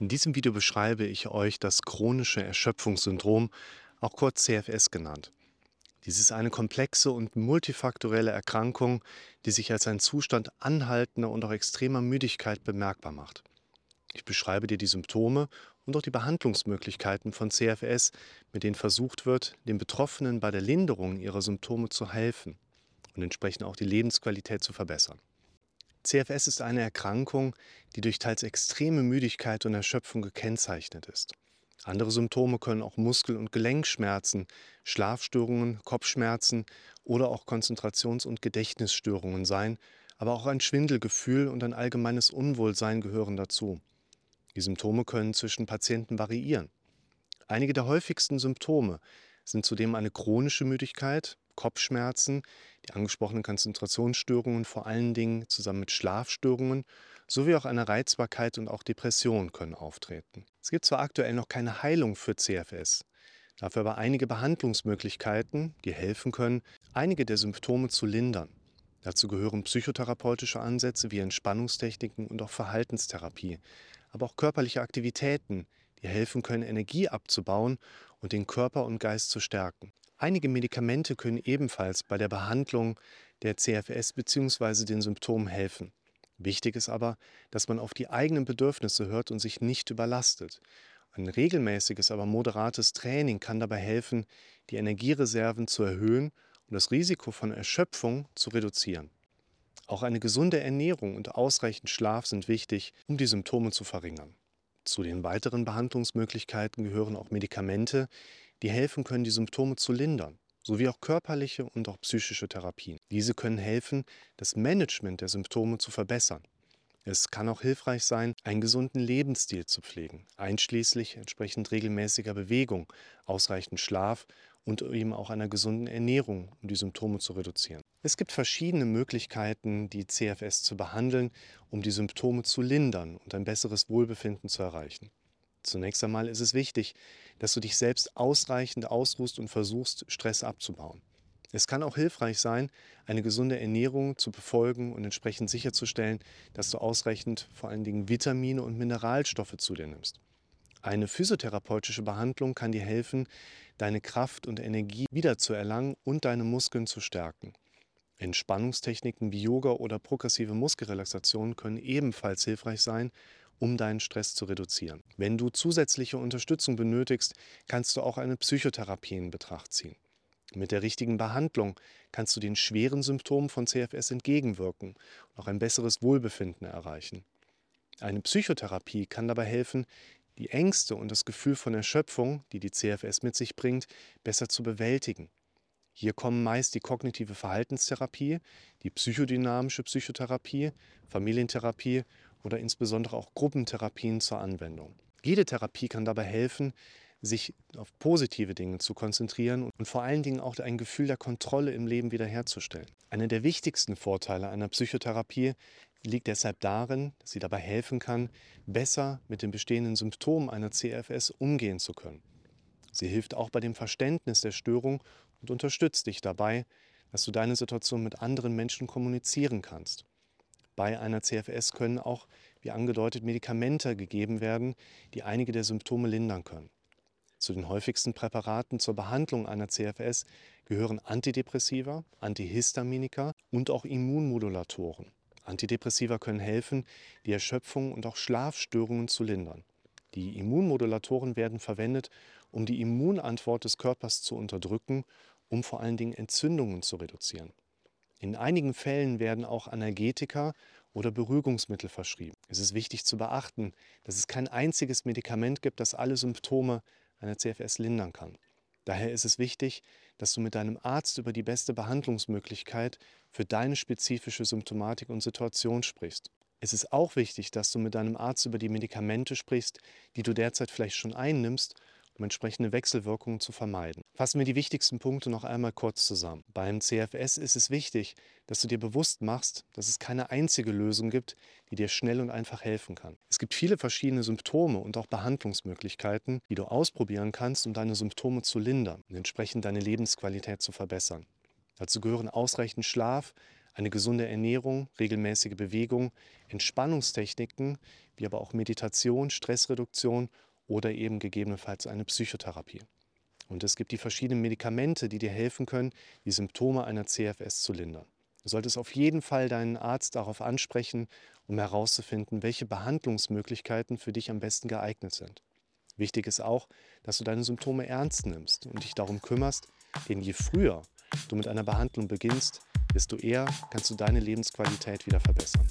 In diesem Video beschreibe ich euch das chronische Erschöpfungssyndrom, auch kurz CFS genannt. Dies ist eine komplexe und multifaktorielle Erkrankung, die sich als ein Zustand anhaltender und auch extremer Müdigkeit bemerkbar macht. Ich beschreibe dir die Symptome und auch die Behandlungsmöglichkeiten von CFS, mit denen versucht wird, den Betroffenen bei der Linderung ihrer Symptome zu helfen und entsprechend auch die Lebensqualität zu verbessern. CFS ist eine Erkrankung, die durch teils extreme Müdigkeit und Erschöpfung gekennzeichnet ist. Andere Symptome können auch Muskel- und Gelenkschmerzen, Schlafstörungen, Kopfschmerzen oder auch Konzentrations- und Gedächtnisstörungen sein, aber auch ein Schwindelgefühl und ein allgemeines Unwohlsein gehören dazu. Die Symptome können zwischen Patienten variieren. Einige der häufigsten Symptome sind zudem eine chronische Müdigkeit, Kopfschmerzen, die angesprochenen Konzentrationsstörungen vor allen Dingen zusammen mit Schlafstörungen sowie auch eine Reizbarkeit und auch Depression können auftreten. Es gibt zwar aktuell noch keine Heilung für CFS, dafür aber einige Behandlungsmöglichkeiten, die helfen können, einige der Symptome zu lindern. Dazu gehören psychotherapeutische Ansätze wie Entspannungstechniken und auch Verhaltenstherapie, aber auch körperliche Aktivitäten, die helfen können, Energie abzubauen und den Körper und Geist zu stärken. Einige Medikamente können ebenfalls bei der Behandlung der CFS bzw. den Symptomen helfen. Wichtig ist aber, dass man auf die eigenen Bedürfnisse hört und sich nicht überlastet. Ein regelmäßiges, aber moderates Training kann dabei helfen, die Energiereserven zu erhöhen und das Risiko von Erschöpfung zu reduzieren. Auch eine gesunde Ernährung und ausreichend Schlaf sind wichtig, um die Symptome zu verringern. Zu den weiteren Behandlungsmöglichkeiten gehören auch Medikamente, die helfen können, die Symptome zu lindern, sowie auch körperliche und auch psychische Therapien. Diese können helfen, das Management der Symptome zu verbessern. Es kann auch hilfreich sein, einen gesunden Lebensstil zu pflegen, einschließlich entsprechend regelmäßiger Bewegung, ausreichend Schlaf und eben auch einer gesunden Ernährung, um die Symptome zu reduzieren. Es gibt verschiedene Möglichkeiten, die CFS zu behandeln, um die Symptome zu lindern und ein besseres Wohlbefinden zu erreichen. Zunächst einmal ist es wichtig, dass du dich selbst ausreichend ausruhst und versuchst, Stress abzubauen. Es kann auch hilfreich sein, eine gesunde Ernährung zu befolgen und entsprechend sicherzustellen, dass du ausreichend vor allen Dingen Vitamine und Mineralstoffe zu dir nimmst. Eine physiotherapeutische Behandlung kann dir helfen, deine Kraft und Energie wiederzuerlangen und deine Muskeln zu stärken. Entspannungstechniken wie Yoga oder progressive Muskelrelaxation können ebenfalls hilfreich sein, um deinen Stress zu reduzieren. Wenn du zusätzliche Unterstützung benötigst, kannst du auch eine Psychotherapie in Betracht ziehen. Mit der richtigen Behandlung kannst du den schweren Symptomen von CFS entgegenwirken und auch ein besseres Wohlbefinden erreichen. Eine Psychotherapie kann dabei helfen, die Ängste und das Gefühl von Erschöpfung, die die CFS mit sich bringt, besser zu bewältigen. Hier kommen meist die kognitive Verhaltenstherapie, die psychodynamische Psychotherapie, Familientherapie oder insbesondere auch Gruppentherapien zur Anwendung. Jede Therapie kann dabei helfen, sich auf positive Dinge zu konzentrieren und vor allen Dingen auch ein Gefühl der Kontrolle im Leben wiederherzustellen. Einer der wichtigsten Vorteile einer Psychotherapie liegt deshalb darin, dass sie dabei helfen kann, besser mit den bestehenden Symptomen einer CFS umgehen zu können. Sie hilft auch bei dem Verständnis der Störung und unterstützt dich dabei, dass du deine Situation mit anderen Menschen kommunizieren kannst. Bei einer CFS können auch, wie angedeutet, Medikamente gegeben werden, die einige der Symptome lindern können. Zu den häufigsten Präparaten zur Behandlung einer CFS gehören Antidepressiva, Antihistaminika und auch Immunmodulatoren. Antidepressiva können helfen, die Erschöpfung und auch Schlafstörungen zu lindern. Die Immunmodulatoren werden verwendet, um die Immunantwort des Körpers zu unterdrücken, um vor allen Dingen Entzündungen zu reduzieren. In einigen Fällen werden auch Analgetika oder Beruhigungsmittel verschrieben. Es ist wichtig zu beachten, dass es kein einziges Medikament gibt, das alle Symptome einer CFS lindern kann. Daher ist es wichtig, dass du mit deinem Arzt über die beste Behandlungsmöglichkeit für deine spezifische Symptomatik und Situation sprichst. Es ist auch wichtig, dass du mit deinem Arzt über die Medikamente sprichst, die du derzeit vielleicht schon einnimmst um entsprechende Wechselwirkungen zu vermeiden. Fassen wir die wichtigsten Punkte noch einmal kurz zusammen. Beim CFS ist es wichtig, dass du dir bewusst machst, dass es keine einzige Lösung gibt, die dir schnell und einfach helfen kann. Es gibt viele verschiedene Symptome und auch Behandlungsmöglichkeiten, die du ausprobieren kannst, um deine Symptome zu lindern und entsprechend deine Lebensqualität zu verbessern. Dazu gehören ausreichend Schlaf, eine gesunde Ernährung, regelmäßige Bewegung, Entspannungstechniken wie aber auch Meditation, Stressreduktion oder eben gegebenenfalls eine Psychotherapie. Und es gibt die verschiedenen Medikamente, die dir helfen können, die Symptome einer CFS zu lindern. Du solltest auf jeden Fall deinen Arzt darauf ansprechen, um herauszufinden, welche Behandlungsmöglichkeiten für dich am besten geeignet sind. Wichtig ist auch, dass du deine Symptome ernst nimmst und dich darum kümmerst, denn je früher du mit einer Behandlung beginnst, desto eher kannst du deine Lebensqualität wieder verbessern.